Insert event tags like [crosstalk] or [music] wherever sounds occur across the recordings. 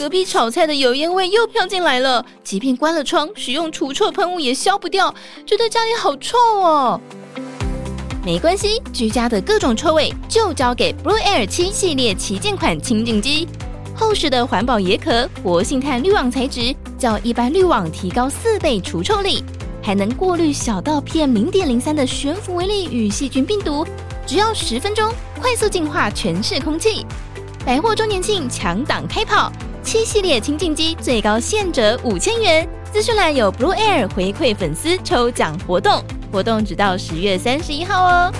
隔壁炒菜的油烟味又飘进来了，即便关了窗，使用除臭喷雾也消不掉，觉得家里好臭哦。没关系，居家的各种臭味就交给 Blue Air 七系列旗舰款清净机。厚实的环保椰壳，活性炭滤网材质，较一般滤网提高四倍除臭力，还能过滤小到 PM 零点零三的悬浮微粒与细菌病毒，只要十分钟，快速净化全室空气。百货周年庆抢档开跑，七系列清净机最高现折五千元。资讯栏有 Blue Air 回馈粉丝抽奖活动，活动直到十月三十一号哦。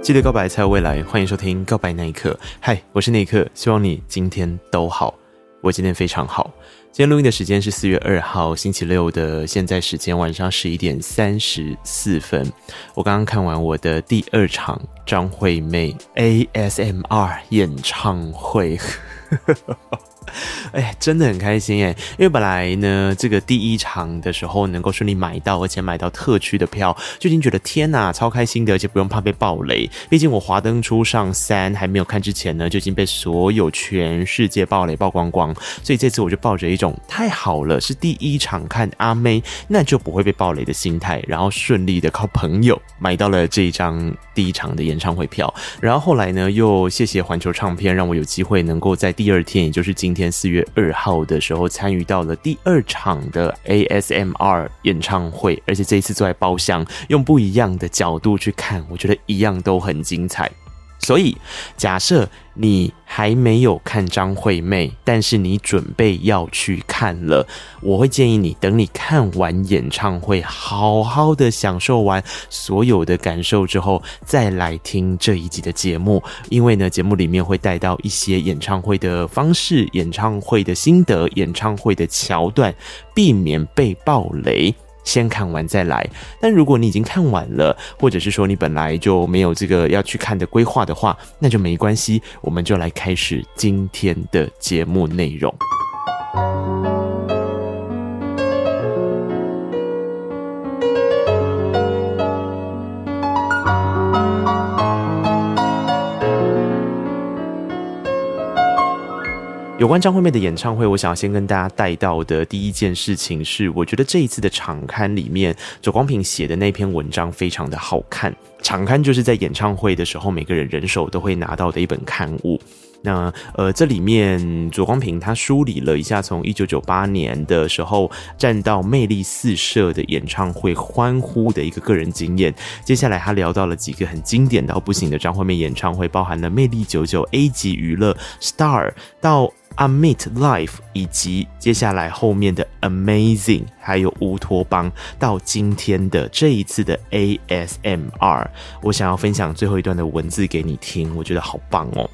记得告白才有未来，欢迎收听《告白那一刻》。嗨，我是那一刻，希望你今天都好。我今天非常好。今天录音的时间是四月二号星期六的现在时间晚上十一点三十四分。我刚刚看完我的第二场张惠妹 ASMR 演唱会。[laughs] 哎，真的很开心哎！因为本来呢，这个第一场的时候能够顺利买到，而且买到特区的票，就已经觉得天哪，超开心的，而且不用怕被爆雷。毕竟我华灯初上三还没有看之前呢，就已经被所有全世界爆雷曝光光。所以这次我就抱着一种太好了，是第一场看阿妹，那就不会被爆雷的心态，然后顺利的靠朋友买到了这一张第一场的演唱会票。然后后来呢，又谢谢环球唱片，让我有机会能够在第二天，也就是今天四月。二号的时候参与到了第二场的 ASMR 演唱会，而且这一次坐在包厢，用不一样的角度去看，我觉得一样都很精彩。所以，假设你还没有看张惠妹，但是你准备要去看了，我会建议你等你看完演唱会，好好的享受完所有的感受之后，再来听这一集的节目。因为呢，节目里面会带到一些演唱会的方式、演唱会的心得、演唱会的桥段，避免被爆雷。先看完再来，但如果你已经看完了，或者是说你本来就没有这个要去看的规划的话，那就没关系，我们就来开始今天的节目内容。有关张惠妹的演唱会，我想要先跟大家带到的第一件事情是，我觉得这一次的场刊里面，左光平写的那篇文章非常的好看。场刊就是在演唱会的时候，每个人人手都会拿到的一本刊物。那呃，这里面左光平他梳理了一下，从一九九八年的时候站到魅力四射的演唱会欢呼的一个个人经验。接下来他聊到了几个很经典到不行的张惠妹演唱会，包含了魅力九九 A 级娱乐 Star 到 Amit Life，以及接下来后面的 Amazing，还有乌托邦，到今天的这一次的 ASMR。我想要分享最后一段的文字给你听，我觉得好棒哦。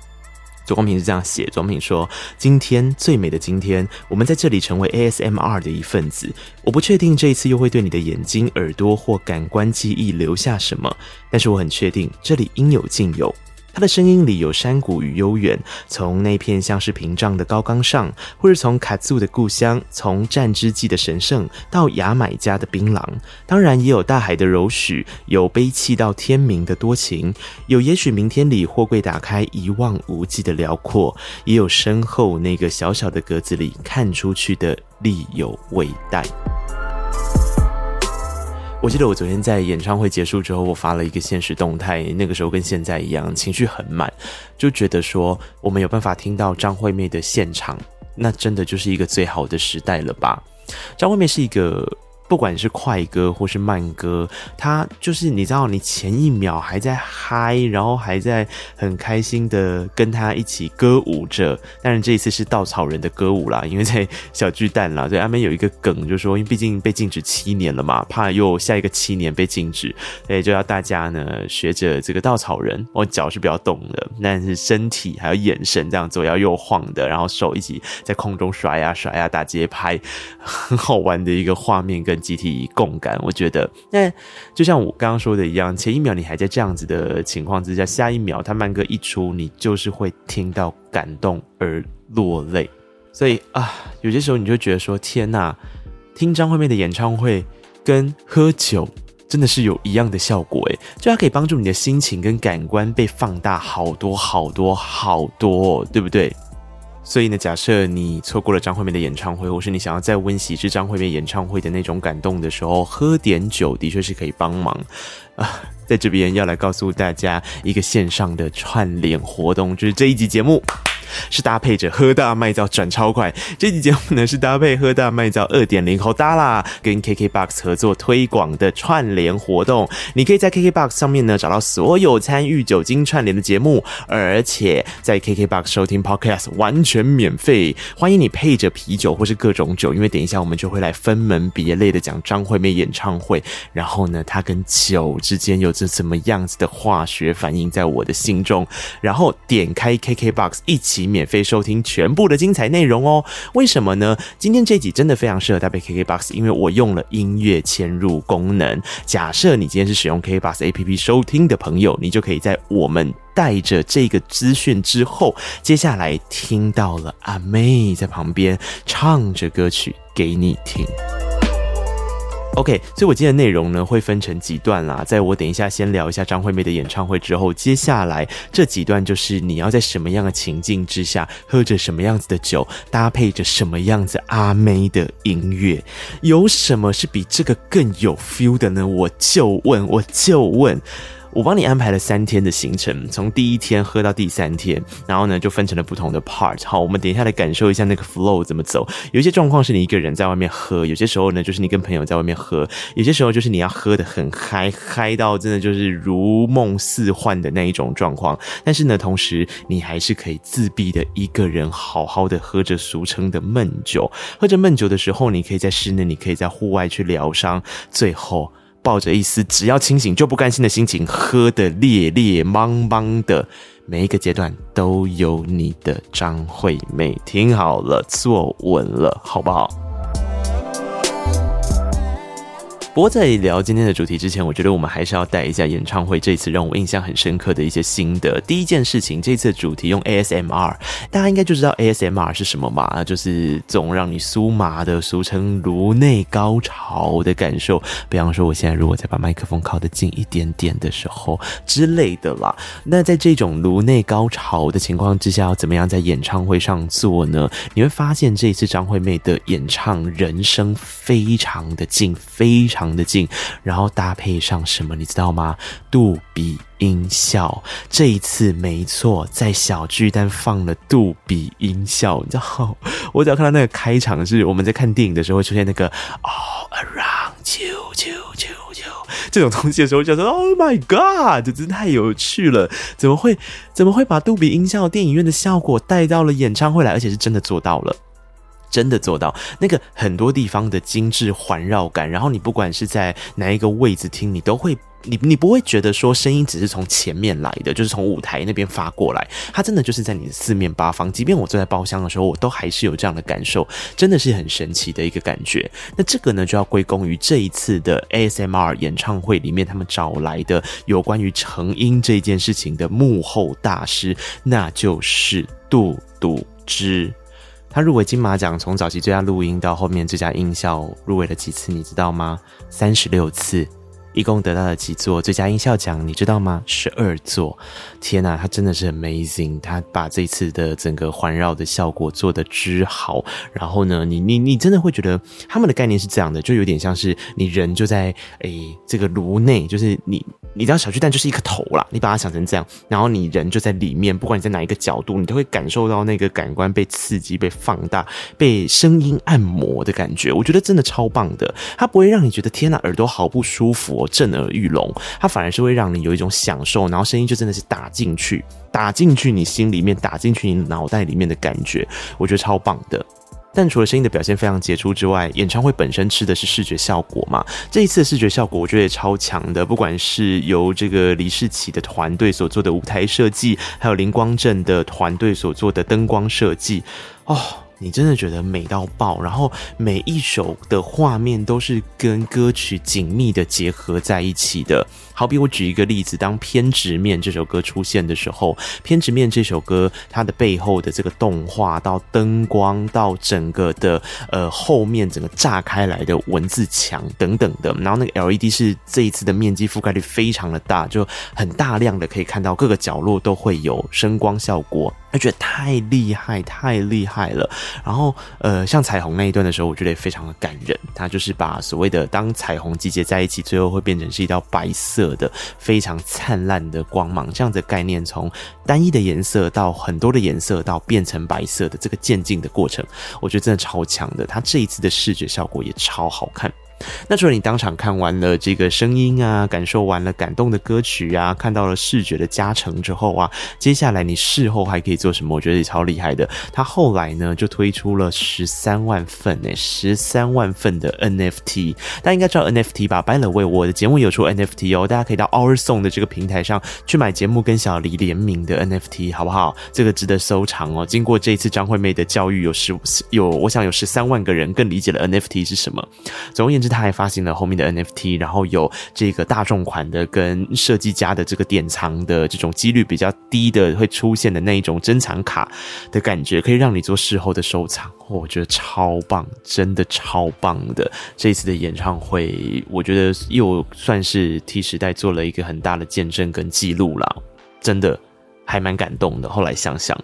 左光平是这样写：左光平说，今天最美的今天，我们在这里成为 ASMR 的一份子。我不确定这一次又会对你的眼睛、耳朵或感官记忆留下什么，但是我很确定这里应有尽有。他的声音里有山谷与悠远，从那片像是屏障的高岗上，或是从卡祖的故乡，从战之祭的神圣到牙买加的槟榔，当然也有大海的柔许，有悲泣到天明的多情，有也许明天里货柜打开一望无际的辽阔，也有身后那个小小的格子里看出去的力有未逮。我记得我昨天在演唱会结束之后，我发了一个现实动态，那个时候跟现在一样，情绪很满，就觉得说我们有办法听到张惠妹的现场，那真的就是一个最好的时代了吧？张惠妹是一个。不管是快歌或是慢歌，他就是你知道，你前一秒还在嗨，然后还在很开心的跟他一起歌舞着。但是这一次是稻草人的歌舞啦，因为在小巨蛋啦。对，阿妹有一个梗，就是说，因为毕竟被禁止七年了嘛，怕又下一个七年被禁止，所以就要大家呢学着这个稻草人，我脚是比较动的，但是身体还有眼神这样左摇右晃的，然后手一起在空中甩呀甩呀打节拍，很好玩的一个画面跟。集体共感，我觉得，那就像我刚刚说的一样，前一秒你还在这样子的情况之下，下一秒他慢歌一出，你就是会听到感动而落泪。所以啊，有些时候你就觉得说，天呐，听张惠妹的演唱会跟喝酒真的是有一样的效果诶，就它可以帮助你的心情跟感官被放大好多好多好多，对不对？所以呢，假设你错过了张惠妹的演唱会，或是你想要再温习这张惠妹演唱会的那种感动的时候，喝点酒的确是可以帮忙啊。在这边要来告诉大家一个线上的串联活动，就是这一集节目。是搭配着喝大卖造转超快，这期节目呢是搭配喝大卖造二点零后搭啦，跟 KKBOX 合作推广的串联活动。你可以在 KKBOX 上面呢找到所有参与酒精串联的节目，而且在 KKBOX 收听 Podcast 完全免费。欢迎你配着啤酒或是各种酒，因为等一下我们就会来分门别类的讲张惠妹演唱会，然后呢，她跟酒之间有是怎么样子的化学反应在我的心中，然后点开 KKBOX 一起。免费收听全部的精彩内容哦！为什么呢？今天这集真的非常适合搭配 KKBOX，因为我用了音乐嵌入功能。假设你今天是使用 KKBOX APP 收听的朋友，你就可以在我们带着这个资讯之后，接下来听到了阿妹在旁边唱着歌曲给你听。OK，所以我今天的内容呢会分成几段啦，在我等一下先聊一下张惠妹的演唱会之后，接下来这几段就是你要在什么样的情境之下，喝着什么样子的酒，搭配着什么样子阿妹的音乐，有什么是比这个更有 feel 的呢？我就问，我就问。我帮你安排了三天的行程，从第一天喝到第三天，然后呢就分成了不同的 part。好，我们等一下来感受一下那个 flow 怎么走。有些状况是你一个人在外面喝，有些时候呢就是你跟朋友在外面喝，有些时候就是你要喝得很嗨，嗨到真的就是如梦似幻的那一种状况。但是呢，同时你还是可以自闭的一个人好好的喝着俗称的闷酒。喝着闷酒的时候，你可以在室内，你可以在户外去疗伤，最后。抱着一丝只要清醒就不甘心的心情，喝得烈烈茫茫的，每一个阶段都有你的张惠妹。听好了，坐稳了，好不好？不过在聊今天的主题之前，我觉得我们还是要带一下演唱会这次让我印象很深刻的一些心得。第一件事情，这次主题用 ASMR，大家应该就知道 ASMR 是什么嘛？就是总让你酥麻的，俗称颅内高潮的感受。比方说，我现在如果再把麦克风靠得近一点点的时候之类的啦。那在这种颅内高潮的情况之下，要怎么样在演唱会上做呢？你会发现这一次张惠妹的演唱人声非常的近，非常。的近，然后搭配上什么，你知道吗？杜比音效。这一次没错，在小巨蛋放了杜比音效，你知道？[laughs] 我只要看到那个开场是我们在看电影的时候会出现那个 All Around You，啾啾啾这种东西的时候，就说 Oh my God，这真的太有趣了！怎么会怎么会把杜比音效电影院的效果带到了演唱会来，而且是真的做到了。真的做到那个很多地方的精致环绕感，然后你不管是在哪一个位置听，你都会，你你不会觉得说声音只是从前面来的，就是从舞台那边发过来，它真的就是在你的四面八方。即便我坐在包厢的时候，我都还是有这样的感受，真的是很神奇的一个感觉。那这个呢，就要归功于这一次的 ASMR 演唱会里面，他们找来的有关于成音这件事情的幕后大师，那就是杜杜之。他入围金马奖，从早期最佳录音到后面最佳音效，入围了几次，你知道吗？三十六次。一共得到了几座最佳音效奖，你知道吗？十二座！天呐，他真的是 amazing，他把这次的整个环绕的效果做得之好。然后呢，你你你真的会觉得他们的概念是这样的，就有点像是你人就在诶、这个颅内，就是你你知道小巨蛋就是一个头啦，你把它想成这样，然后你人就在里面，不管你在哪一个角度，你都会感受到那个感官被刺激、被放大、被声音按摩的感觉。我觉得真的超棒的，它不会让你觉得天呐，耳朵好不舒服。震耳欲聋，它反而是会让你有一种享受，然后声音就真的是打进去，打进去你心里面，打进去你脑袋里面的感觉，我觉得超棒的。但除了声音的表现非常杰出之外，演唱会本身吃的是视觉效果嘛？这一次的视觉效果我觉得也超强的，不管是由这个李世奇的团队所做的舞台设计，还有林光正的团队所做的灯光设计，哦。你真的觉得美到爆，然后每一首的画面都是跟歌曲紧密的结合在一起的。好比我举一个例子，当《偏执面》这首歌出现的时候，《偏执面》这首歌它的背后的这个动画到灯光到整个的呃后面整个炸开来的文字墙等等的，然后那个 LED 是这一次的面积覆盖率非常的大，就很大量的可以看到各个角落都会有声光效果。我觉得太厉害，太厉害了。然后，呃，像彩虹那一段的时候，我觉得也非常的感人。它就是把所谓的当彩虹集结在一起，最后会变成是一道白色的、非常灿烂的光芒，这样的概念，从单一的颜色到很多的颜色，到变成白色的这个渐进的过程，我觉得真的超强的。它这一次的视觉效果也超好看。那除了你当场看完了这个声音啊，感受完了感动的歌曲啊，看到了视觉的加成之后啊，接下来你事后还可以做什么？我觉得也超厉害的。他后来呢就推出了十三万份诶，十三万份的 NFT，大家应该知道 NFT 吧？By the way，我的节目有出 NFT 哦，大家可以到 Our Song 的这个平台上去买节目跟小黎联名的 NFT，好不好？这个值得收藏哦。经过这一次张惠妹的教育，有十有，我想有十三万个人更理解了 NFT 是什么。总而言之。他还发行了后面的 NFT，然后有这个大众款的跟设计家的这个典藏的这种几率比较低的会出现的那一种珍藏卡的感觉，可以让你做事后的收藏。我觉得超棒，真的超棒的。这一次的演唱会，我觉得又算是 T 时代做了一个很大的见证跟记录了，真的。还蛮感动的。后来想想，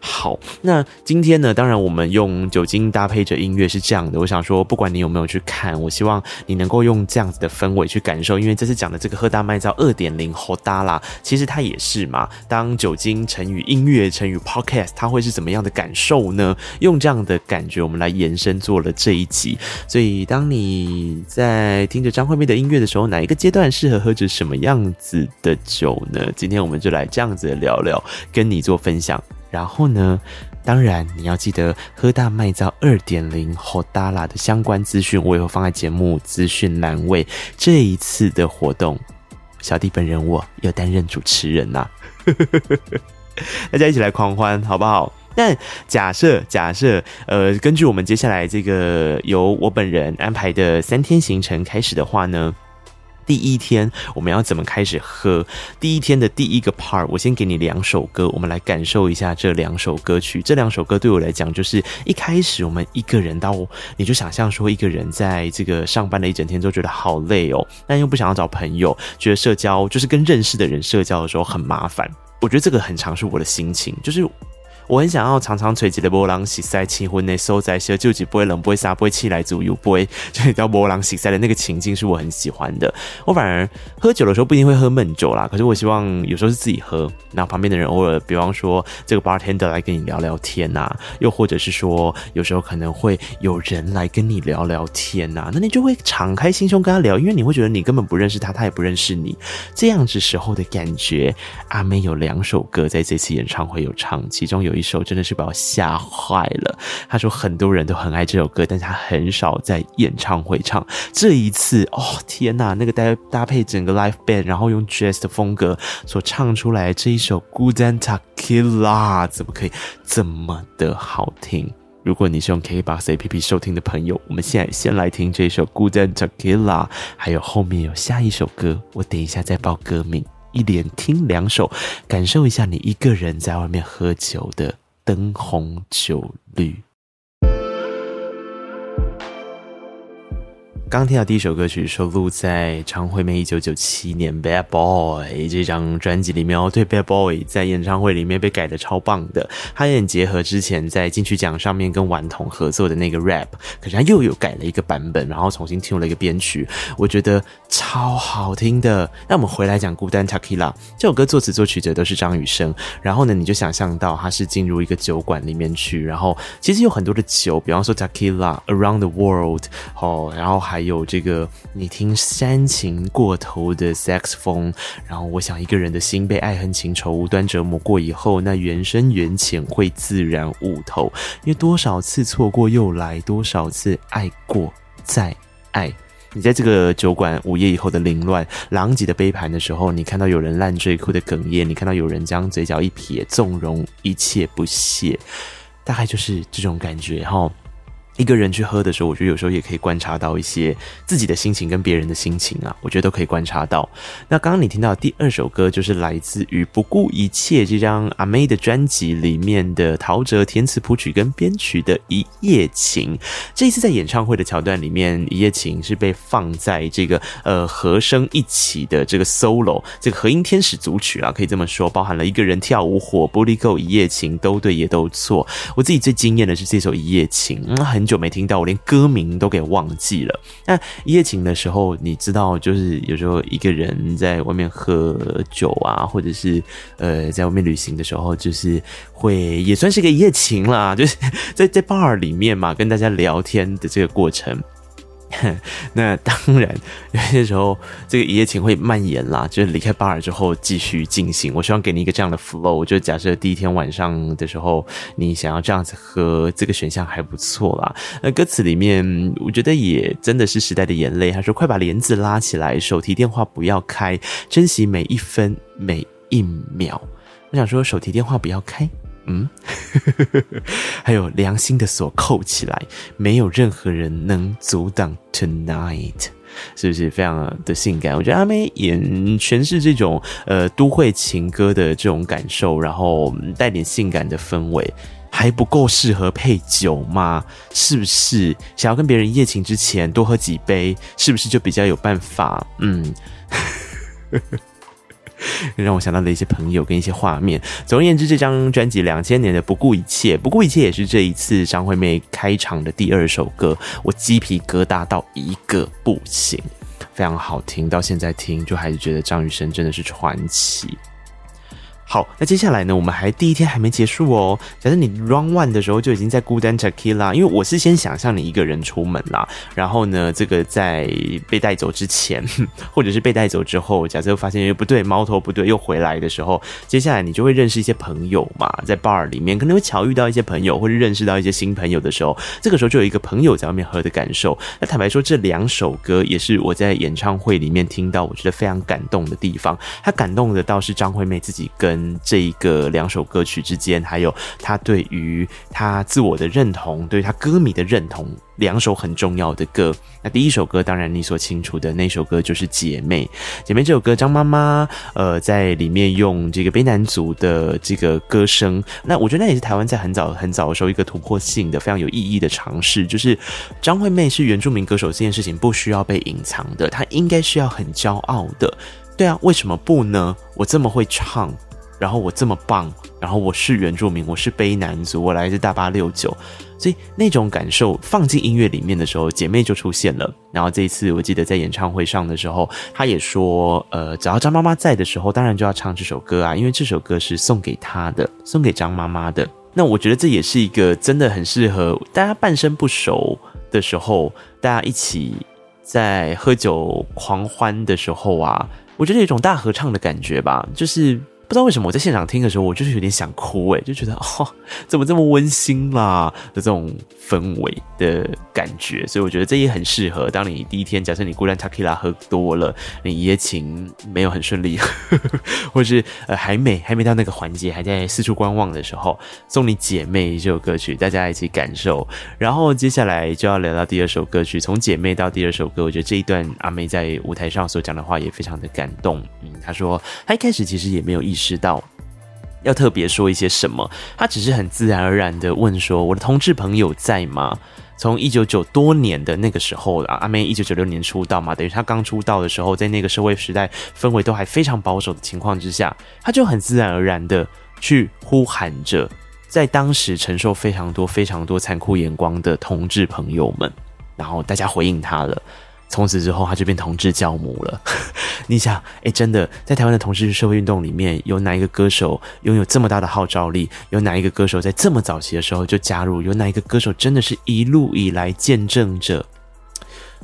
好，那今天呢？当然，我们用酒精搭配着音乐是这样的。我想说，不管你有没有去看，我希望你能够用这样子的氛围去感受。因为这次讲的这个喝大麦造二点零好大啦，其实它也是嘛。当酒精乘以音乐乘以 podcast，它会是怎么样的感受呢？用这样的感觉，我们来延伸做了这一集。所以，当你在听着张惠妹的音乐的时候，哪一个阶段适合喝着什么样子的酒呢？今天我们就来这样子的聊跟你做分享，然后呢，当然你要记得喝大麦造二点零好大啦的相关资讯，我也会放在节目资讯栏位。这一次的活动，小弟本人我有担任主持人呐、[laughs] 大家一起来狂欢好不好？但假设假设，呃，根据我们接下来这个由我本人安排的三天行程开始的话呢。第一天我们要怎么开始喝？第一天的第一个 part，我先给你两首歌，我们来感受一下这两首歌曲。这两首歌对我来讲，就是一开始我们一个人到，你就想象说一个人在这个上班了一整天都觉得好累哦，但又不想要找朋友，觉得社交就是跟认识的人社交的时候很麻烦。我觉得这个很常是我的心情，就是。我很想要常常吹起的波 [laughs] 浪洗塞气氛的收在些就几不会冷不会沙不会气来左右不会就叫波浪洗塞的那个情境是我很喜欢的。我反而喝酒的时候不一定会喝闷酒啦，可是我希望有时候是自己喝，然后旁边的人偶尔，比方说这个 bartender 来跟你聊聊天呐、啊，又或者是说有时候可能会有人来跟你聊聊天呐、那你就会敞开心胸跟他聊，因为你会觉得你根本不认识他，他也不认识你，这样子时候的感觉。阿妹有两首歌在这次演唱会有唱，其中有。一首真的是把我吓坏了。他说很多人都很爱这首歌，但是他很少在演唱会唱。这一次，哦天呐，那个搭搭配整个 live band，然后用 jazz 的风格所唱出来这一首《Guten Tag Tequila》，怎么可以这么的好听？如果你是用 KBox APP 收听的朋友，我们现在先来听这首《Guten Tag Tequila》，还有后面有下一首歌，我等一下再报歌名。一连听两首，感受一下你一个人在外面喝酒的灯红酒绿。刚听到第一首歌曲，收录在张惠妹一九九七年《Bad Boy》这张专辑里面哦。对，《Bad Boy》在演唱会里面被改的超棒的，他也很结合之前在金曲奖上面跟顽童合作的那个 rap，可是他又有改了一个版本，然后重新听了一个编曲，我觉得超好听的。那我们回来讲《孤单 Takila》这首歌，作词作曲者都是张雨生。然后呢，你就想象到他是进入一个酒馆里面去，然后其实有很多的酒，比方说 Takila Around the World 哦，然后还。还有这个，你听煽情过头的 saxophone，然后我想一个人的心被爱恨情仇无端折磨过以后，那缘深缘浅会自然悟透。因为多少次错过又来，多少次爱过再爱。你在这个酒馆午夜以后的凌乱、狼藉的杯盘的时候，你看到有人烂醉哭的哽咽，你看到有人将嘴角一撇，纵容一切不屑。大概就是这种感觉哈。一个人去喝的时候，我觉得有时候也可以观察到一些自己的心情跟别人的心情啊，我觉得都可以观察到。那刚刚你听到的第二首歌，就是来自于《不顾一切》这张阿妹的专辑里面的陶喆填词谱曲跟编曲的《一夜情》。这一次在演唱会的桥段里面，《一夜情》是被放在这个呃和声一起的这个 solo，这个和音天使组曲啊，可以这么说，包含了一个人跳舞、火、玻璃够、一夜情都对也都错。我自己最惊艳的是这首《一夜情》，嗯，很。久没听到，我连歌名都给忘记了。那一夜情的时候，你知道，就是有时候一个人在外面喝酒啊，或者是呃，在外面旅行的时候，就是会也算是个一夜情啦，就是 [laughs] 在在 bar 里面嘛，跟大家聊天的这个过程。[laughs] 那当然，有些时候这个一夜情会蔓延啦，就是离开巴尔之后继续进行。我希望给你一个这样的 flow，就假设第一天晚上的时候，你想要这样子喝，这个选项还不错啦。那歌词里面，我觉得也真的是时代的眼泪。他说：“快把帘子拉起来，手提电话不要开，珍惜每一分每一秒。”我想说，手提电话不要开。嗯，[laughs] 还有良心的锁扣起来，没有任何人能阻挡 tonight，是不是非常的性感？我觉得阿妹演诠释这种呃都会情歌的这种感受，然后带点性感的氛围，还不够适合配酒吗？是不是想要跟别人一夜情之前多喝几杯，是不是就比较有办法？嗯。[laughs] [laughs] 让我想到的一些朋友跟一些画面。总而言之，这张专辑两千年的《不顾一切》，《不顾一切》也是这一次张惠妹开场的第二首歌，我鸡皮疙瘩到一个不行，非常好听，到现在听就还是觉得张雨生真的是传奇。好，那接下来呢？我们还第一天还没结束哦。假设你 run one 的时候就已经在孤单 Tequila，因为我是先想象你一个人出门啦，然后呢，这个在被带走之前，[laughs] 或者是被带走之后，假设发现又不对，猫头不对，又回来的时候，接下来你就会认识一些朋友嘛，在 bar 里面可能会巧遇到一些朋友，或者认识到一些新朋友的时候，这个时候就有一个朋友在外面喝的感受。那坦白说，这两首歌也是我在演唱会里面听到，我觉得非常感动的地方。他感动的倒是张惠妹自己跟。这一个两首歌曲之间，还有他对于他自我的认同，对于他歌迷的认同，两首很重要的歌。那第一首歌，当然你所清楚的那首歌就是《姐妹》。《姐妹》这首歌，张妈妈呃在里面用这个卑南族的这个歌声，那我觉得那也是台湾在很早很早的时候一个突破性的、非常有意义的尝试，就是张惠妹是原住民歌手这件事情不需要被隐藏的，她应该是要很骄傲的。对啊，为什么不呢？我这么会唱。然后我这么棒，然后我是原住民，我是卑南族，我来自大八六九，所以那种感受放进音乐里面的时候，姐妹就出现了。然后这一次我记得在演唱会上的时候，她也说，呃，只要张妈妈在的时候，当然就要唱这首歌啊，因为这首歌是送给她的，送给张妈妈的。那我觉得这也是一个真的很适合大家半生不熟的时候，大家一起在喝酒狂欢的时候啊，我觉得有一种大合唱的感觉吧，就是。不知道为什么我在现场听的时候，我就是有点想哭诶，就觉得 [laughs] 哦，怎么这么温馨啦的这种氛围的感觉，所以我觉得这也很适合。当你第一天，假设你孤单 Tequila 喝多了，你一夜情没有很顺利，呵 [laughs] 呵或是呃还没还没到那个环节，还在四处观望的时候，送你姐妹这首歌曲，大家一起感受。然后接下来就要聊到第二首歌曲，从姐妹到第二首歌，我觉得这一段阿妹在舞台上所讲的话也非常的感动。嗯，她说她一开始其实也没有意识。知道要特别说一些什么，他只是很自然而然的问说：“我的同志朋友在吗？”从一九九多年的那个时候啊，阿妹一九九六年出道嘛，等于她刚出道的时候，在那个社会时代氛围都还非常保守的情况之下，他就很自然而然的去呼喊着，在当时承受非常多非常多残酷眼光的同志朋友们，然后大家回应他了。从此之后，他就变同志教母了。[laughs] 你想，哎、真的，在台湾的同志社会运动里面，有哪一个歌手拥有这么大的号召力？有哪一个歌手在这么早期的时候就加入？有哪一个歌手真的是一路以来见证者？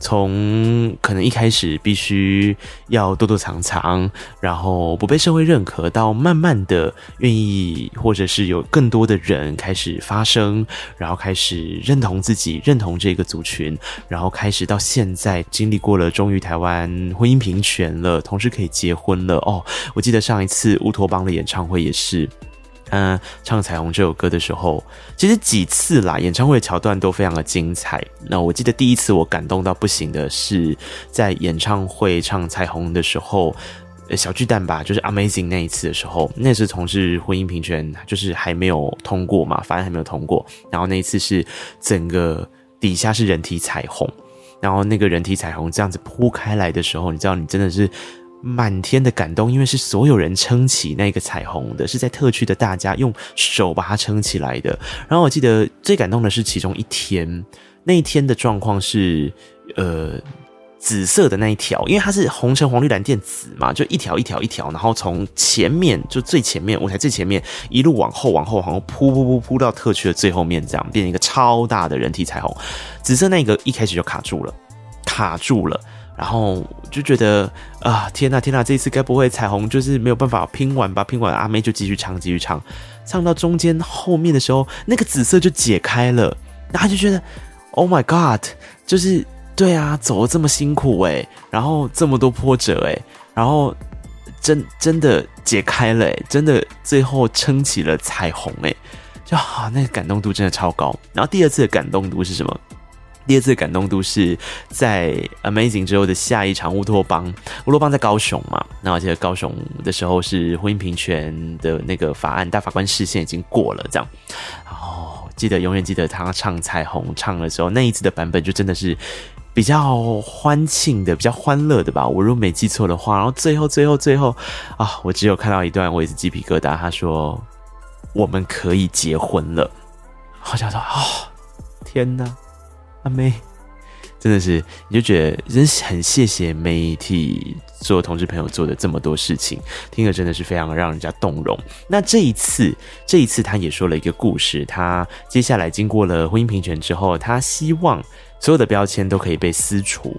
从可能一开始必须要躲躲藏藏，然后不被社会认可，到慢慢的愿意，或者是有更多的人开始发声，然后开始认同自己，认同这个族群，然后开始到现在经历过了，终于台湾婚姻平权了，同时可以结婚了。哦，我记得上一次乌托邦的演唱会也是。嗯，唱《彩虹》这首歌的时候，其实几次啦，演唱会桥段都非常的精彩。那我记得第一次我感动到不行的是在演唱会唱《彩虹》的时候，小巨蛋吧，就是 Amazing 那一次的时候，那是同事婚姻平权就是还没有通过嘛，法案还没有通过。然后那一次是整个底下是人体彩虹，然后那个人体彩虹这样子铺开来的时候，你知道，你真的是。满天的感动，因为是所有人撑起那个彩虹的，是在特区的大家用手把它撑起来的。然后我记得最感动的是其中一天，那一天的状况是，呃，紫色的那一条，因为它是红橙黄绿蓝靛紫嘛，就一条一条一条，然后从前面就最前面舞台最前面一路往后往后往后铺铺铺铺到特区的最后面，这样变成一个超大的人体彩虹。紫色那个一开始就卡住了，卡住了。然后就觉得啊，天呐天呐，这一次该不会彩虹就是没有办法拼完吧？拼完阿妹就继续唱，继续唱，唱到中间后面的时候，那个紫色就解开了，然后就觉得，Oh my God，就是对啊，走了这么辛苦诶，然后这么多波折诶，然后真真的解开了诶，真的最后撑起了彩虹诶，就啊，那个感动度真的超高。然后第二次的感动度是什么？第二次的感动度是在 Amazing 之后的下一场乌托邦，乌托邦在高雄嘛？那我记得高雄的时候是婚姻平权的那个法案，大法官释宪已经过了，这样。然后记得永远记得他唱彩虹唱的时候，那一次的版本就真的是比较欢庆的，比较欢乐的吧？我如果没记错的话。然后最后最后最后啊，我只有看到一段，我也是鸡皮疙瘩。他说我们可以结婚了，[laughs] 好像说啊，天哪！阿妹，真的是，你就觉得真是很谢谢媒体做同志朋友做的这么多事情，听了真的是非常让人家动容。那这一次，这一次他也说了一个故事，他接下来经过了婚姻平权之后，他希望所有的标签都可以被撕除，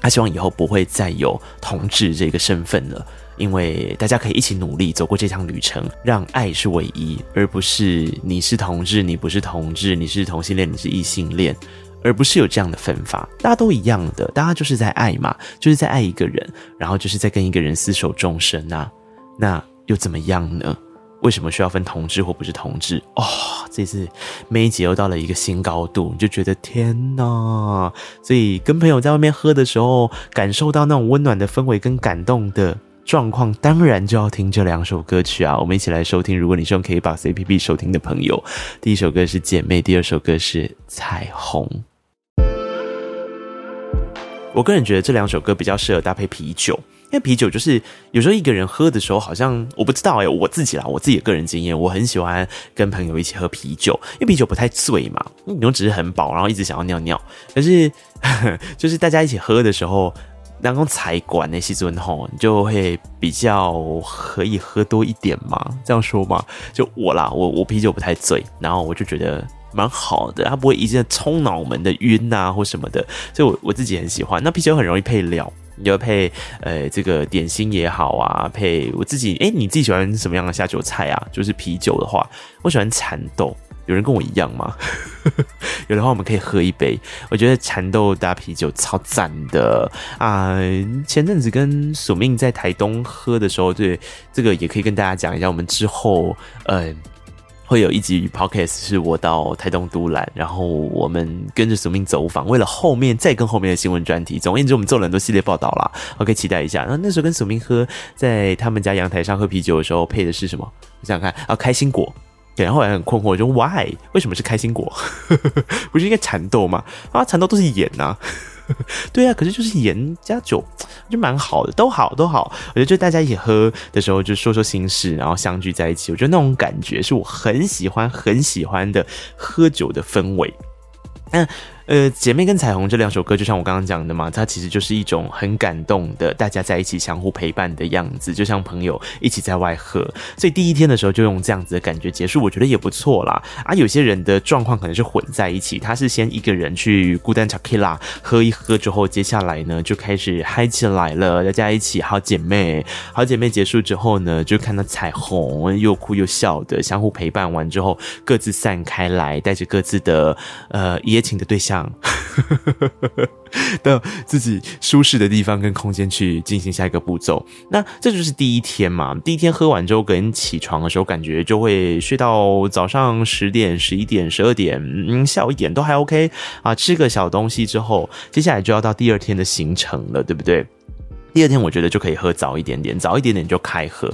他希望以后不会再有同志这个身份了。因为大家可以一起努力走过这趟旅程，让爱是唯一，而不是你是同志，你不是同志，你是同性恋，你是异性恋，而不是有这样的分法。大家都一样的，大家就是在爱嘛，就是在爱一个人，然后就是在跟一个人厮守终生啊。那又怎么样呢？为什么需要分同志或不是同志？哦，这次每一集又到了一个新高度，你就觉得天哪！所以跟朋友在外面喝的时候，感受到那种温暖的氛围跟感动的。状况当然就要听这两首歌曲啊，我们一起来收听。如果你是用 KKBOX APP 收听的朋友，第一首歌是《姐妹》，第二首歌是《彩虹》。我个人觉得这两首歌比较适合搭配啤酒，因为啤酒就是有时候一个人喝的时候，好像我不知道哎、我自己啦，我自己的个人经验，我很喜欢跟朋友一起喝啤酒，因为啤酒不太醉嘛，你又只是很饱，然后一直想要尿尿，可是 [laughs] 就是大家一起喝的时候。然后财管那些时候，你就会比较可以喝多一点嘛，这样说嘛，就我啦，我我啤酒不太醉，然后我就觉得蛮好的，它不会一阵冲脑门的晕啊或什么的，所以我我自己很喜欢。那啤酒很容易配料，你就配呃这个点心也好啊，配我自己，诶，你自己喜欢什么样的下酒菜啊？就是啤酒的话，我喜欢蚕豆。有人跟我一样吗？[laughs] 有的话，我们可以喝一杯。我觉得蚕豆搭啤酒超赞的啊！前阵子跟署命在台东喝的时候，对这个也可以跟大家讲一下。我们之后呃会有一集 podcast 是我到台东都兰，然后我们跟着署命走访，为了后面再跟后面的新闻专题。总而言之，我们做了很多系列报道啦。OK，期待一下。然后那时候跟署命喝，在他们家阳台上喝啤酒的时候，配的是什么？我想想看啊，开心果。然后我还很困惑，就 why 为什么是开心果？[laughs] 不是应该蚕豆吗？啊，蚕豆都是盐呐、啊。[laughs] 对啊，可是就是盐加酒，就蛮好的，都好都好。我觉得就大家一起喝的时候，就说说心事，然后相聚在一起，我觉得那种感觉是我很喜欢很喜欢的喝酒的氛围。嗯。呃，姐妹跟彩虹这两首歌，就像我刚刚讲的嘛，它其实就是一种很感动的，大家在一起相互陪伴的样子，就像朋友一起在外喝。所以第一天的时候就用这样子的感觉结束，我觉得也不错啦。啊，有些人的状况可能是混在一起，他是先一个人去孤单查 K 拉，喝一喝之后，接下来呢就开始嗨起来了，大家一起好姐妹，好姐妹结束之后呢，就看到彩虹，又哭又笑的相互陪伴完之后，各自散开来，带着各自的呃一夜情的对象。上，[laughs] 到自己舒适的地方跟空间去进行下一个步骤。那这就是第一天嘛。第一天喝完之后，跟起床的时候感觉就会睡到早上十点、十一点、十二点，嗯，下午一点都还 OK 啊。吃个小东西之后，接下来就要到第二天的行程了，对不对？第二天我觉得就可以喝早一点点，早一点点就开喝，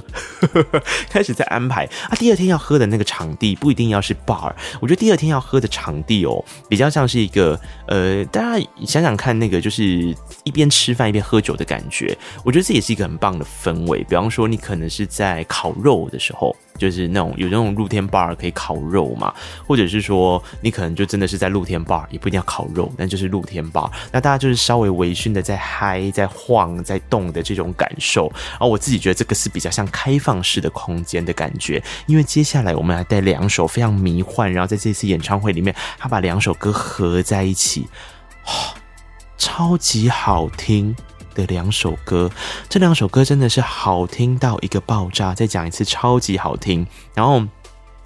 [laughs] 开始在安排啊。第二天要喝的那个场地不一定要是 bar，我觉得第二天要喝的场地哦，比较像是一个呃，大家想想看，那个就是一边吃饭一边喝酒的感觉，我觉得这也是一个很棒的氛围。比方说，你可能是在烤肉的时候。就是那种有那种露天 bar 可以烤肉嘛，或者是说你可能就真的是在露天 bar，也不一定要烤肉，但就是露天 bar，那大家就是稍微微醺的在嗨、在晃、在动的这种感受。而我自己觉得这个是比较像开放式的空间的感觉，因为接下来我们来带两首非常迷幻，然后在这次演唱会里面，他把两首歌合在一起，哦，超级好听。的两首歌，这两首歌真的是好听到一个爆炸。再讲一次，超级好听。然后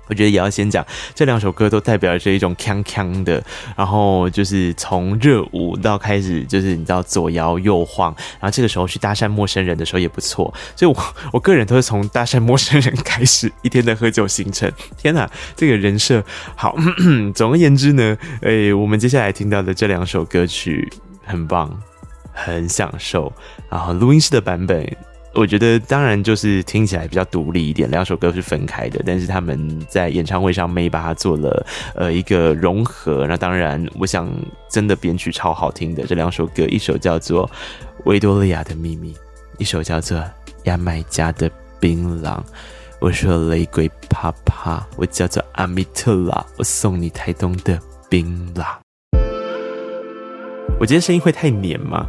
我觉得也要先讲，这两首歌都代表着一种锵锵的，然后就是从热舞到开始，就是你知道左摇右晃，然后这个时候去搭讪陌生人的时候也不错。所以我 [laughs] 我个人都是从搭讪陌生人开始一天的喝酒行程。天哪，这个人设好。[clears throat] 总而言之呢，诶，我们接下来听到的这两首歌曲很棒。很享受，然后录音室的版本，我觉得当然就是听起来比较独立一点，两首歌是分开的，但是他们在演唱会上没把它做了呃一个融合。那当然，我想真的编曲超好听的这两首歌，一首叫做《维多利亚的秘密》，一首叫做《牙买加的槟榔》。我说雷鬼啪啪，我叫做阿米特拉，我送你台东的槟榔。我觉得声音会太黏吗？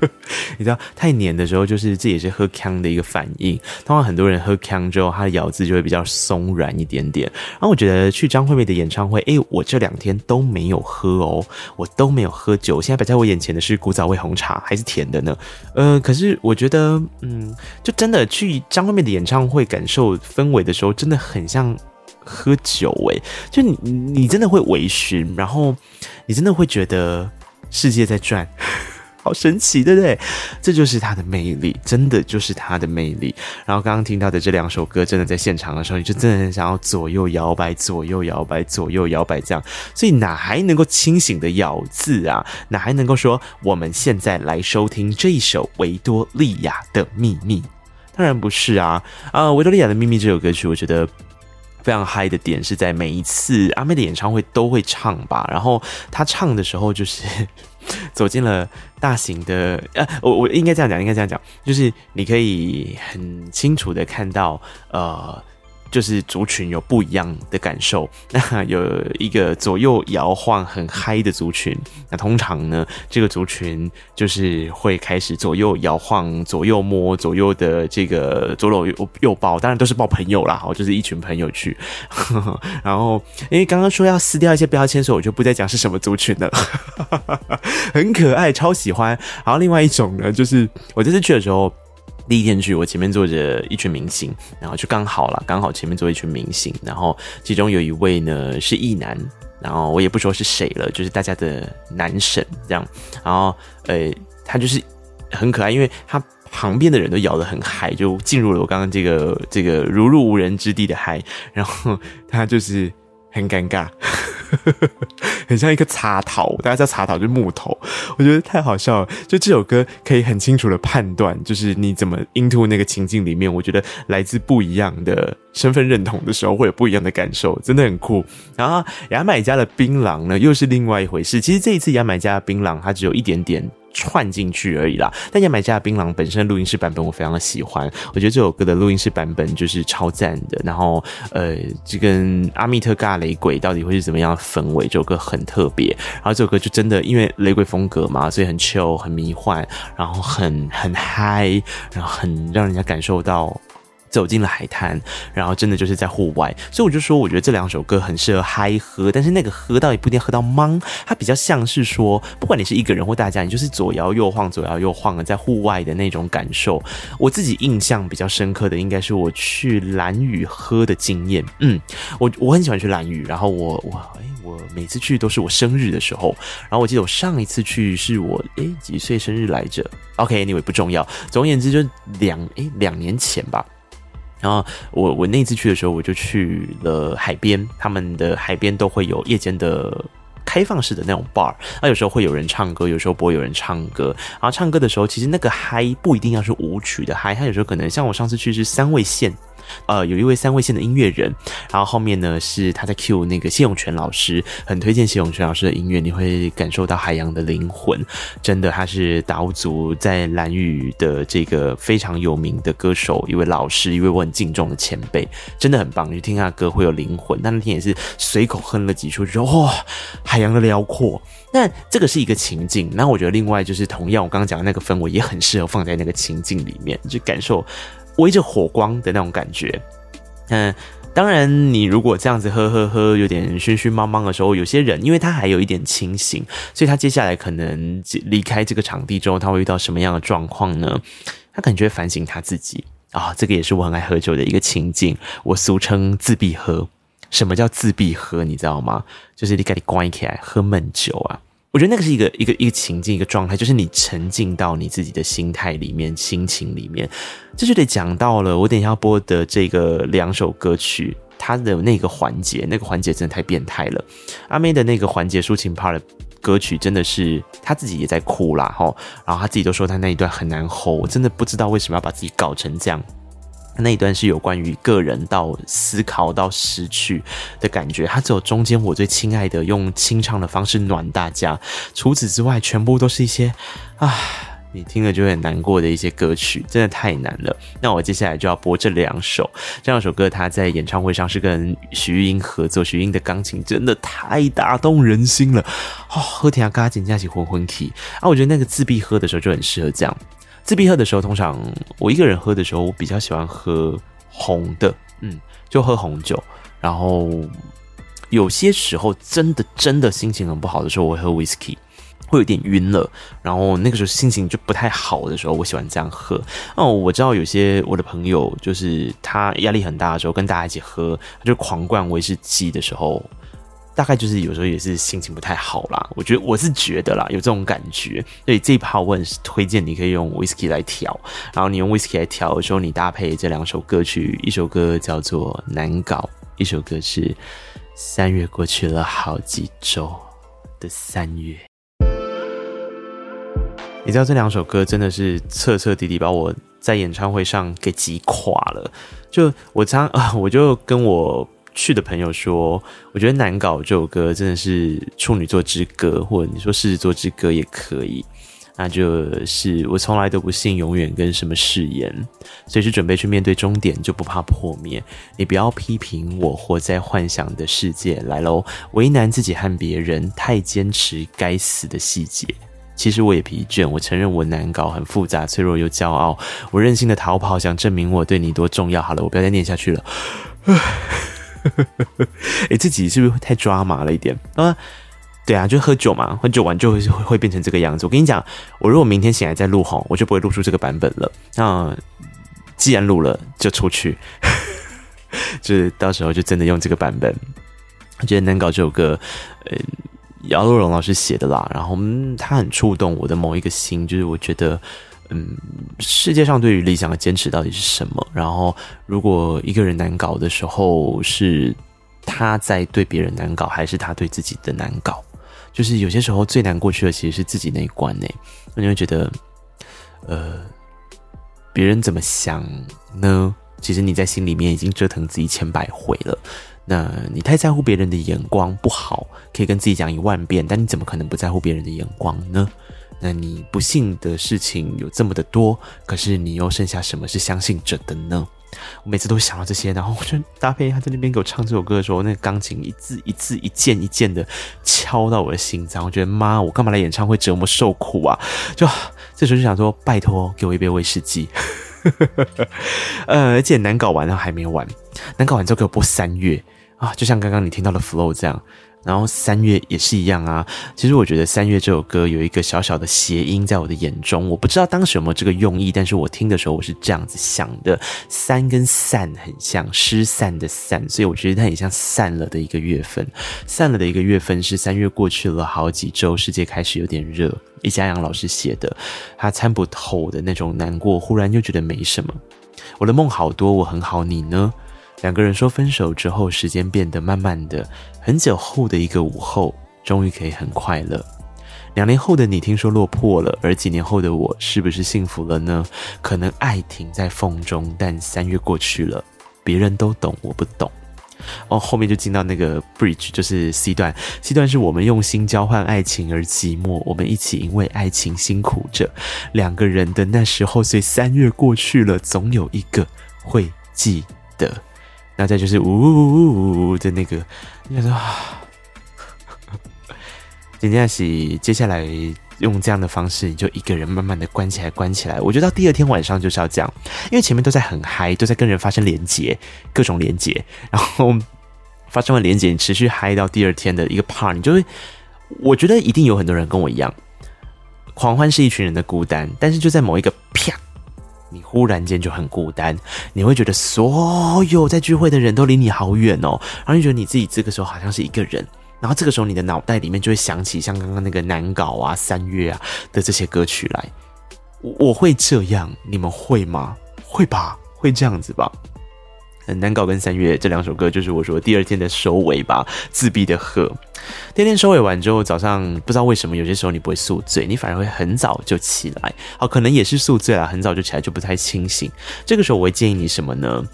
[laughs] 你知道太黏的时候，就是这也是喝锵的一个反应。通常很多人喝锵之后，他的咬字就会比较松软一点点。然后我觉得去张惠妹的演唱会，诶，我这两天都没有喝哦，我都没有喝酒。现在摆在我眼前的是古早味红茶，还是甜的呢？呃，可是我觉得，嗯，就真的去张惠妹的演唱会感受氛围的时候，真的很像喝酒诶，就你你真的会微醺，然后你真的会觉得。世界在转，[laughs] 好神奇，对不对？这就是它的魅力，真的就是它的魅力。然后刚刚听到的这两首歌，真的在现场的时候，你就真的很想要左右摇摆，左右摇摆，左右摇摆这样。所以哪还能够清醒的咬字啊？哪还能够说我们现在来收听这一首《维多利亚的秘密》？当然不是啊！啊，《维多利亚的秘密》这首歌曲，我觉得。非常嗨的点是在每一次阿妹的演唱会都会唱吧，然后她唱的时候就是 [laughs] 走进了大型的，呃，我我应该这样讲，应该这样讲，就是你可以很清楚的看到，呃。就是族群有不一样的感受，那有一个左右摇晃很嗨的族群，那通常呢，这个族群就是会开始左右摇晃、左右摸、左右的这个左搂右右抱，当然都是抱朋友啦，哦，就是一群朋友去。[laughs] 然后，因为刚刚说要撕掉一些标签，所以我就不再讲是什么族群了，[laughs] 很可爱，超喜欢。然后另外一种呢，就是我这次去的时候。第一天去，我前面坐着一群明星，然后就刚好了，刚好前面坐一群明星，然后其中有一位呢是艺男，然后我也不说是谁了，就是大家的男神这样，然后呃，他就是很可爱，因为他旁边的人都摇得很嗨，就进入了我刚刚这个这个如入无人之地的嗨，然后他就是很尴尬。[laughs] 很像一个插头，大家知道插头就是木头，我觉得太好笑了。就这首歌可以很清楚的判断，就是你怎么 into 那个情境里面，我觉得来自不一样的身份认同的时候，会有不一样的感受，真的很酷。然后牙买加的槟榔呢，又是另外一回事。其实这一次牙买加的槟榔，它只有一点点。串进去而已啦，但牙买加的槟榔本身的录音室版本我非常的喜欢，我觉得这首歌的录音室版本就是超赞的。然后呃，这跟阿密特嘎雷鬼到底会是怎么样的氛围？这首歌很特别，然后这首歌就真的因为雷鬼风格嘛，所以很 chill 很迷幻，然后很很嗨，然后很让人家感受到。走进了海滩，然后真的就是在户外，所以我就说，我觉得这两首歌很适合嗨喝，但是那个喝到也不一定喝到茫，它比较像是说，不管你是一个人或大家，你就是左摇右晃，左摇右晃的在户外的那种感受。我自己印象比较深刻的，应该是我去兰屿喝的经验。嗯，我我很喜欢去兰屿，然后我我哎我每次去都是我生日的时候。然后我记得我上一次去是我诶几岁生日来着？OK，anyway 不重要。总而言之，就两诶两年前吧。然后我我那次去的时候，我就去了海边，他们的海边都会有夜间的开放式的那种 bar，那有时候会有人唱歌，有时候不会有人唱歌。然后唱歌的时候，其实那个嗨不一定要是舞曲的嗨，它有时候可能像我上次去是三位线。呃，有一位三位线的音乐人，然后后面呢是他在 cue 那个谢永泉老师，很推荐谢永泉老师的音乐，你会感受到海洋的灵魂。真的，他是达悟族在蓝屿的这个非常有名的歌手，一位老师，一位我很敬重的前辈，真的很棒。你听他的歌会有灵魂。但那天也是随口哼了几句，就说哇，海洋的辽阔。那这个是一个情境。那我觉得另外就是同样我刚刚讲的那个氛围也很适合放在那个情境里面，就感受。围着火光的那种感觉，嗯，当然，你如果这样子喝喝喝，有点熏熏茫茫的时候，有些人因为他还有一点清醒，所以他接下来可能离开这个场地之后，他会遇到什么样的状况呢？他感觉反省他自己啊，这个也是我很爱喝酒的一个情境，我俗称自闭喝。什么叫自闭喝？你知道吗？就是你赶紧关起来喝闷酒啊。我觉得那个是一个一个一个情境，一个状态，就是你沉浸到你自己的心态里面、心情里面，这就得讲到了。我等一下要播的这个两首歌曲，它的那个环节，那个环节真的太变态了。阿妹的那个环节抒情 part 的歌曲，真的是她自己也在哭啦，齁，然后她自己都说她那一段很难 hold，我真的不知道为什么要把自己搞成这样。那一段是有关于个人到思考到失去的感觉，它只有中间我最亲爱的用清唱的方式暖大家，除此之外全部都是一些啊，你听了就很难过的一些歌曲，真的太难了。那我接下来就要播这两首，这两首歌他在演唱会上是跟许玉英合作，许玉英的钢琴真的太打动人心了，哦，喝甜啊，嘎紧架起混混体啊，我觉得那个自闭喝的时候就很适合这样。自闭喝的时候，通常我一个人喝的时候，我比较喜欢喝红的，嗯，就喝红酒。然后有些时候真的真的心情很不好的时候，我会喝 whisky，会有点晕了。然后那个时候心情就不太好的时候，我喜欢这样喝。哦，我知道有些我的朋友，就是他压力很大的时候，跟大家一起喝，他就狂灌威士忌的时候。大概就是有时候也是心情不太好啦，我觉得我是觉得啦，有这种感觉，所以这一趴我很推荐你可以用 whisky 来调，然后你用 whisky 来调的时候，你搭配这两首歌曲，一首歌叫做《难搞》，一首歌是三月过去了好几周的三月。你知道这两首歌真的是彻彻底底把我在演唱会上给击垮了，就我常啊，[laughs] 我就跟我。去的朋友说，我觉得难搞这首歌真的是处女座之歌，或者你说狮子座之歌也可以。那就是我从来都不信永远跟什么誓言，随时准备去面对终点，就不怕破灭。你不要批评我活在幻想的世界，来喽，为难自己和别人，太坚持该死的细节。其实我也疲倦，我承认我难搞，很复杂，脆弱又骄傲。我任性的逃跑，想证明我对你多重要。好了，我不要再念下去了。[laughs] 哎、自己是不是太抓马了一点啊？对啊，就喝酒嘛，喝酒完就会会变成这个样子。我跟你讲，我如果明天醒来再录吼，我就不会录出这个版本了。那既然录了，就出去，[laughs] 就是到时候就真的用这个版本。我觉得难搞这首歌，呃，姚若龙老师写的啦，然后嗯，他很触动我的某一个心，就是我觉得。嗯，世界上对于理想的坚持到底是什么？然后，如果一个人难搞的时候，是他在对别人难搞，还是他对自己的难搞？就是有些时候最难过去的其实是自己那一关呢。那你会觉得，呃，别人怎么想呢？其实你在心里面已经折腾自己千百回了。那你太在乎别人的眼光不好，可以跟自己讲一万遍，但你怎么可能不在乎别人的眼光呢？那你不幸的事情有这么的多，可是你又剩下什么是相信着的呢？我每次都想到这些，然后我就搭配他在那边给我唱这首歌的时候，那个钢琴一字一字一键一键的敲到我的心脏，我觉得妈，我干嘛来演唱会折磨受苦啊？就这时候就想说，拜托给我一杯威士忌。[laughs] 呃，而且难搞完了还没完，难搞完之后给我播三月啊，就像刚刚你听到的 flow 这样。然后三月也是一样啊。其实我觉得三月这首歌有一个小小的谐音在我的眼中，我不知道当时有没有这个用意，但是我听的时候我是这样子想的：三跟散很像，失散的散，所以我觉得它很像散了的一个月份。散了的一个月份是三月过去了好几周，世界开始有点热。李佳阳老师写的，他参不透的那种难过，忽然又觉得没什么。我的梦好多，我很好，你呢？两个人说分手之后，时间变得慢慢的。很久后的一个午后，终于可以很快乐。两年后的你听说落魄了，而几年后的我是不是幸福了呢？可能爱停在风中，但三月过去了，别人都懂，我不懂。哦，后面就进到那个 bridge，就是 C 段。C 段是我们用心交换爱情而寂寞，我们一起因为爱情辛苦着。两个人的那时候，所以三月过去了，总有一个会记得。那再就是呜呜呜呜呜的那个，你说啊，今天是接下来用这样的方式，你就一个人慢慢的关起来，关起来。我觉得到第二天晚上就是要这样，因为前面都在很嗨，都在跟人发生连接，各种连接，然后发生了连接，你持续嗨到第二天的一个 part，你就会，我觉得一定有很多人跟我一样，狂欢是一群人的孤单，但是就在某一个啪。你忽然间就很孤单，你会觉得所有在聚会的人都离你好远哦，然后你觉得你自己这个时候好像是一个人，然后这个时候你的脑袋里面就会想起像刚刚那个难搞啊、三月啊的这些歌曲来。我我会这样，你们会吗？会吧，会这样子吧。难搞跟三月这两首歌，就是我说第二天的收尾吧。自闭的鹤，第二天收尾完之后，早上不知道为什么，有些时候你不会宿醉，你反而会很早就起来。好，可能也是宿醉啊，很早就起来就不太清醒。这个时候我会建议你什么呢？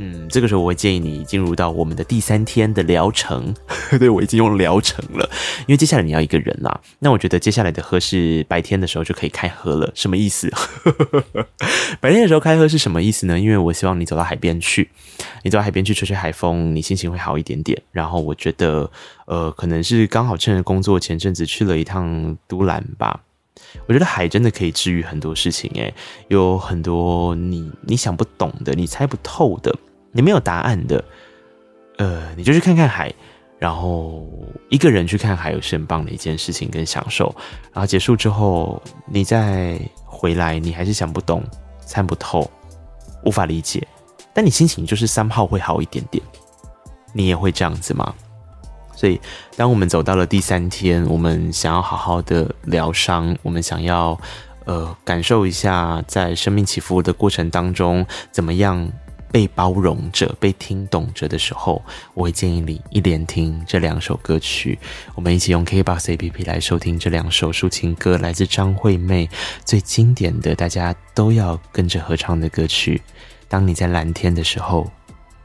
嗯，这个时候我会建议你进入到我们的第三天的疗程。[laughs] 对，我已经用疗程了，因为接下来你要一个人啦。那我觉得接下来的喝是白天的时候就可以开喝了，什么意思？[laughs] 白天的时候开喝是什么意思呢？因为我希望你走到海边去，你走到海边去吹吹海风，你心情会好一点点。然后我觉得，呃，可能是刚好趁着工作前阵子去了一趟都兰吧。我觉得海真的可以治愈很多事情，诶，有很多你你想不懂的，你猜不透的。你没有答案的，呃，你就去看看海，然后一个人去看海，是很棒的一件事情跟享受。然后结束之后，你再回来，你还是想不懂、参不透、无法理解，但你心情就是三号会好一点点。你也会这样子吗？所以，当我们走到了第三天，我们想要好好的疗伤，我们想要呃感受一下在生命起伏的过程当中怎么样。被包容着、被听懂着的时候，我会建议你一连听这两首歌曲。我们一起用 KBox APP 来收听这两首抒情歌，来自张惠妹最经典的、大家都要跟着合唱的歌曲。当你在蓝天的时候，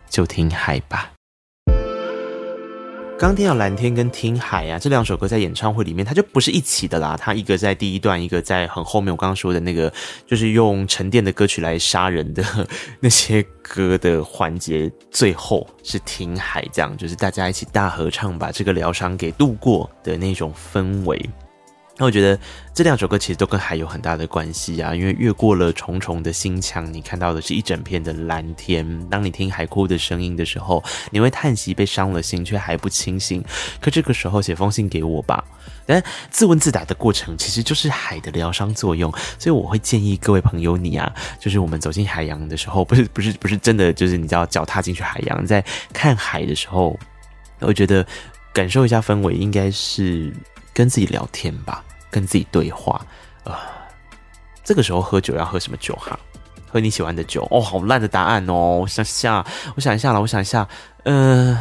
就听海吧。刚听到蓝天跟听海啊，这两首歌在演唱会里面，它就不是一起的啦。它一个在第一段，一个在很后面。我刚刚说的那个，就是用沉淀的歌曲来杀人的 [laughs] 那些歌的环节，最后是听海，这样就是大家一起大合唱，把这个疗伤给度过的那种氛围。那我觉得这两首歌其实都跟海有很大的关系啊，因为越过了重重的心墙，你看到的是一整片的蓝天。当你听海哭的声音的时候，你会叹息被伤了心，却还不清醒。可这个时候写封信给我吧，[laughs] 但自问自答的过程其实就是海的疗伤作用。所以我会建议各位朋友你啊，就是我们走进海洋的时候，不是不是不是真的，就是你知道脚踏进去海洋，在看海的时候，我觉得感受一下氛围，应该是。跟自己聊天吧，跟自己对话。呃，这个时候喝酒要喝什么酒哈？喝你喜欢的酒哦。好烂的答案哦！我想下，我想一下了，我想一下。呃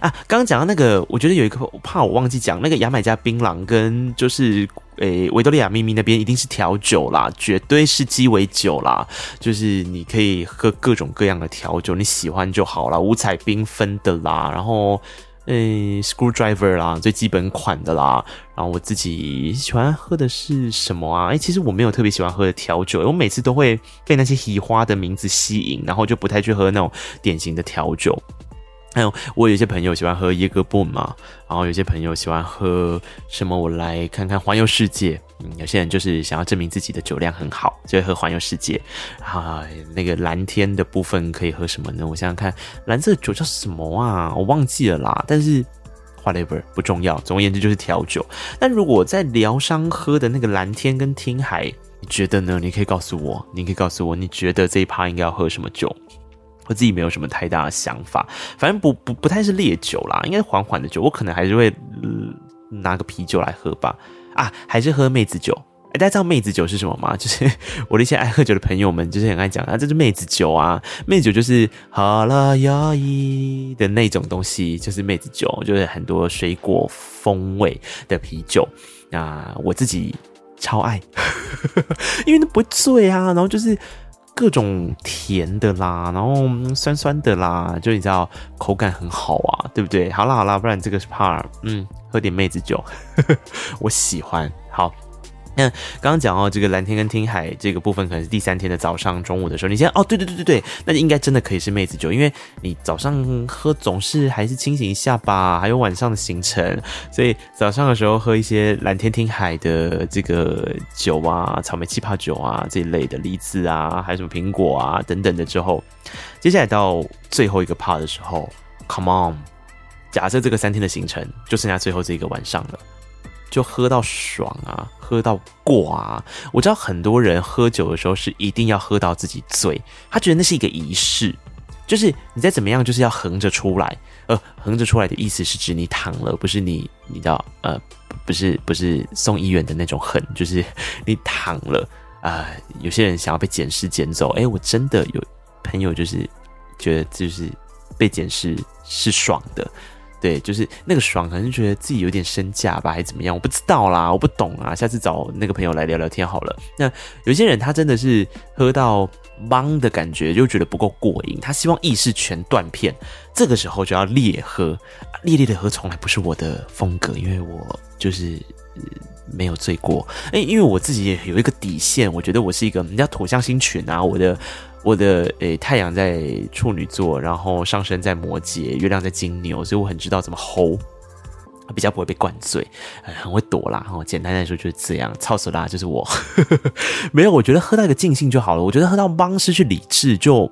啊，刚刚讲到那个，我觉得有一个，我怕我忘记讲那个牙买加槟榔跟就是诶维多利亚秘密那边一定是调酒啦，绝对是鸡尾酒啦。就是你可以喝各种各样的调酒，你喜欢就好啦，五彩缤纷的啦，然后。诶，Screwdriver 啦，最基本款的啦。然后我自己喜欢喝的是什么啊？诶，其实我没有特别喜欢喝的调酒，我每次都会被那些喜花的名字吸引，然后就不太去喝那种典型的调酒。还有，我有些朋友喜欢喝耶格布嘛，然后有些朋友喜欢喝什么？我来看看环游世界。嗯，有些人就是想要证明自己的酒量很好，就会喝环游世界。啊，那个蓝天的部分可以喝什么呢？我想想看，蓝色酒叫什么啊？我忘记了啦。但是。Whatever 不重要。总而言之就是调酒。但如果在疗伤喝的那个蓝天跟听海，你觉得呢？你可以告诉我，你可以告诉我，你觉得这一趴应该要喝什么酒？我自己没有什么太大的想法，反正不不不太是烈酒啦，应该缓缓的酒。我可能还是会、呃、拿个啤酒来喝吧。啊，还是喝妹子酒。哎，大家知道妹子酒是什么吗？[laughs] 就是我的一些爱喝酒的朋友们，就是很爱讲啊，这是妹子酒啊。妹子酒就是哈拉雅伊的那种东西，就是妹子酒，就是很多水果风味的啤酒。那我自己超爱，[laughs] 因为那不醉啊，然后就是各种甜的啦，然后酸酸的啦，就你知道口感很好啊，对不对？好啦好啦，不然这个是怕嗯，喝点妹子酒，[laughs] 我喜欢。好。那刚刚讲到这个蓝天跟听海这个部分，可能是第三天的早上、中午的时候。你先哦，对对对对对，那应该真的可以是妹子酒，因为你早上喝总是还是清醒一下吧，还有晚上的行程，所以早上的时候喝一些蓝天听海的这个酒啊，草莓气泡酒啊这一类的，梨子啊，还有什么苹果啊等等的之后，接下来到最后一个 part 的时候，Come on，假设这个三天的行程就剩下最后这一个晚上了。就喝到爽啊，喝到过啊！我知道很多人喝酒的时候是一定要喝到自己醉，他觉得那是一个仪式，就是你再怎么样，就是要横着出来。呃，横着出来的意思是指你躺了，不是你，你知道，呃，不是不是送医院的那种横，就是你躺了啊、有些人想要被检视捡走，哎，我真的有朋友就是觉得就是被检视是爽的。对，就是那个爽，可能觉得自己有点身价吧，还是怎么样？我不知道啦，我不懂啊。下次找那个朋友来聊聊天好了。那有些人他真的是喝到茫的感觉，就觉得不够过瘾，他希望意识全断片，这个时候就要烈喝，烈烈的喝从来不是我的风格，因为我就是、没有醉过。哎，因为我自己也有一个底线，我觉得我是一个人家土象星群啊，我的。我的诶、太阳在处女座，然后上升在摩羯，月亮在金牛，所以我很知道怎么喝比较不会被灌醉，很会躲啦。哦，简单来说就是这样，操死啦，就是我，[laughs] 没有，我觉得喝到一个尽兴就好了。我觉得喝到茫失去理智就。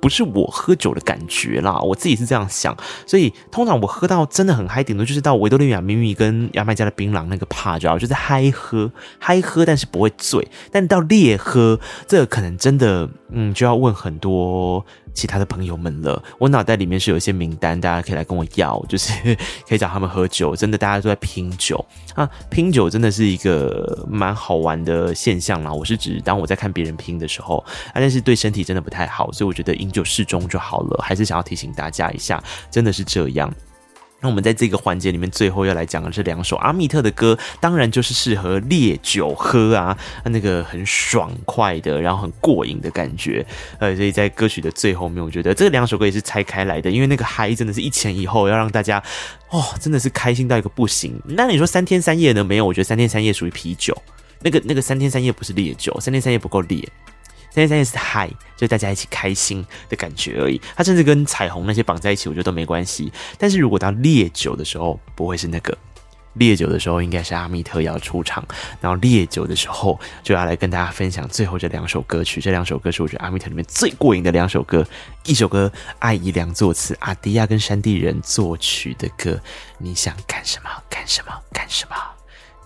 不是我喝酒的感觉啦，我自己是这样想，所以通常我喝到真的很嗨，顶多就是到维多利亚秘密跟牙买加的槟榔那个趴，主要就是嗨喝，嗨喝，但是不会醉。但到烈喝，这个可能真的，嗯，就要问很多。其他的朋友们了，我脑袋里面是有一些名单，大家可以来跟我要，就是 [laughs] 可以找他们喝酒。真的，大家都在拼酒啊，拼酒真的是一个蛮好玩的现象啦。我是指当我在看别人拼的时候，啊，但是对身体真的不太好，所以我觉得饮酒适中就好了。还是想要提醒大家一下，真的是这样。那我们在这个环节里面，最后要来讲的是两首阿密特的歌，当然就是适合烈酒喝啊，那个很爽快的，然后很过瘾的感觉。呃，所以在歌曲的最后面，我觉得这两首歌也是拆开来的，因为那个嗨真的是一前一后，要让大家哦，真的是开心到一个不行。那你说三天三夜呢？没有，我觉得三天三夜属于啤酒，那个那个三天三夜不是烈酒，三天三夜不够烈。三天三是嗨，就大家一起开心的感觉而已。它甚至跟彩虹那些绑在一起，我觉得都没关系。但是如果到烈酒的时候，不会是那个烈酒的时候，应该是阿密特要出场。然后烈酒的时候，就要来跟大家分享最后这两首歌曲。这两首歌是我觉得阿密特里面最过瘾的两首歌。一首歌艾怡良作词，阿迪亚跟山地人作曲的歌。你想干什么？干什么？干什么？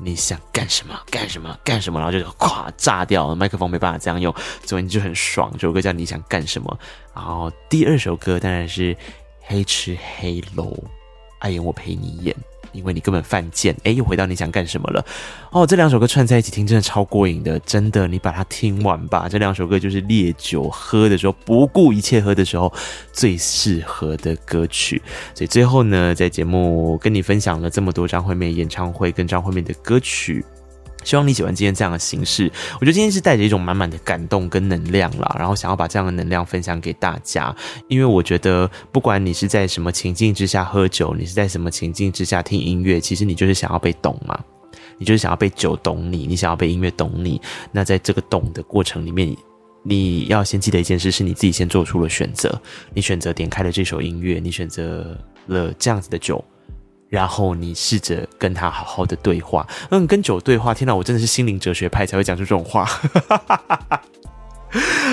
你想干什么？干什么？干什么？然后就咵炸掉了，麦克风没办法这样用，所以你就很爽。这首歌叫《你想干什么》。然后第二首歌当然是黑吃黑喽，爱演我陪你演。因为你根本犯贱，哎，又回到你想干什么了？哦，这两首歌串在一起听，真的超过瘾的，真的，你把它听完吧。这两首歌就是烈酒喝的时候，不顾一切喝的时候最适合的歌曲。所以最后呢，在节目跟你分享了这么多张惠妹演唱会跟张惠妹的歌曲。希望你喜欢今天这样的形式。我觉得今天是带着一种满满的感动跟能量啦，然后想要把这样的能量分享给大家。因为我觉得，不管你是在什么情境之下喝酒，你是在什么情境之下听音乐，其实你就是想要被懂嘛。你就是想要被酒懂你，你想要被音乐懂你。那在这个懂的过程里面，你要先记得一件事，是你自己先做出了选择。你选择点开了这首音乐，你选择了这样子的酒。然后你试着跟他好好的对话，嗯，跟酒对话。天哪，我真的是心灵哲学派才会讲出这种话。[laughs]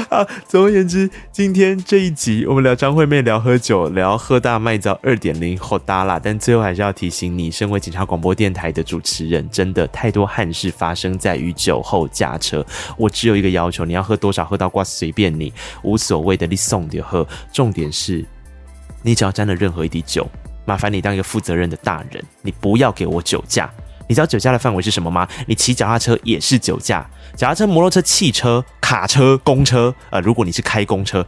啊，总而言之，今天这一集我们聊张惠妹，聊喝酒，聊喝大麦糟二点零好大啦。但最后还是要提醒你，身为警察广播电台的主持人，真的太多憾事发生在于酒后驾车。我只有一个要求，你要喝多少喝到挂随便你，无所谓的，你送就喝。重点是，你只要沾了任何一滴酒，麻烦你当一个负责任的大人，你不要给我酒驾。你知道酒驾的范围是什么吗？你骑脚踏车也是酒驾，脚踏车、摩托车、汽车、卡车、公车，呃，如果你是开公车，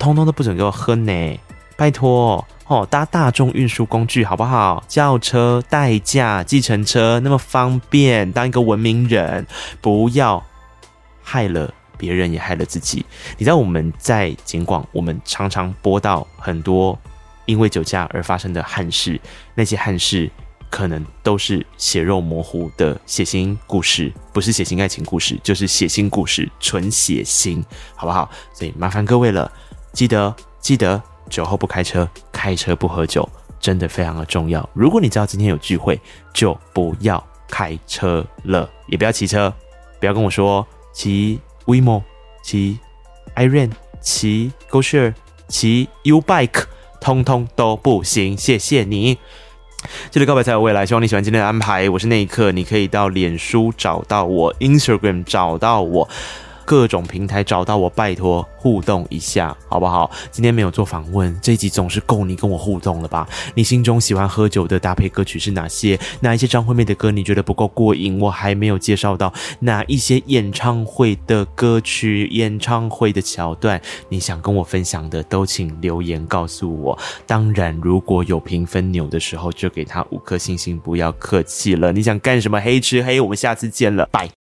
通通都不准给我喝呢，拜托哦，搭大众运输工具好不好？轿车、代驾、计程车那么方便，当一个文明人，不要害了别人，也害了自己。你知道我们在警广，我们常常播到很多因为酒驾而发生的憾事，那些憾事。可能都是血肉模糊的血腥故事，不是血腥爱情故事，就是血腥故事，纯血腥，好不好？所以麻烦各位了，记得记得酒后不开车，开车不喝酒，真的非常的重要。如果你知道今天有聚会，就不要开车了，也不要骑车，不要跟我说骑 WeMo，骑 iRent，骑 GoShare，骑 Ubike 通通都不行。谢谢你。记得告白才有未来，希望你喜欢今天的安排。我是那一刻，你可以到脸书找到我，Instagram 找到我，各种平台找到我，拜托互动一下，好不好？今天没有做访问，这一集总是够你跟我互动了吧？你心中喜欢喝酒的搭配歌曲是哪些？哪一些张惠妹的歌你觉得不够过瘾？我还没有介绍到哪一些演唱会的歌曲、演唱会的桥段，你想跟我分享的都请留言告诉我。当然，如果有评分钮的时候，就给他五颗星星，不要客气了。你想干什么？黑吃黑，我们下次见了，拜。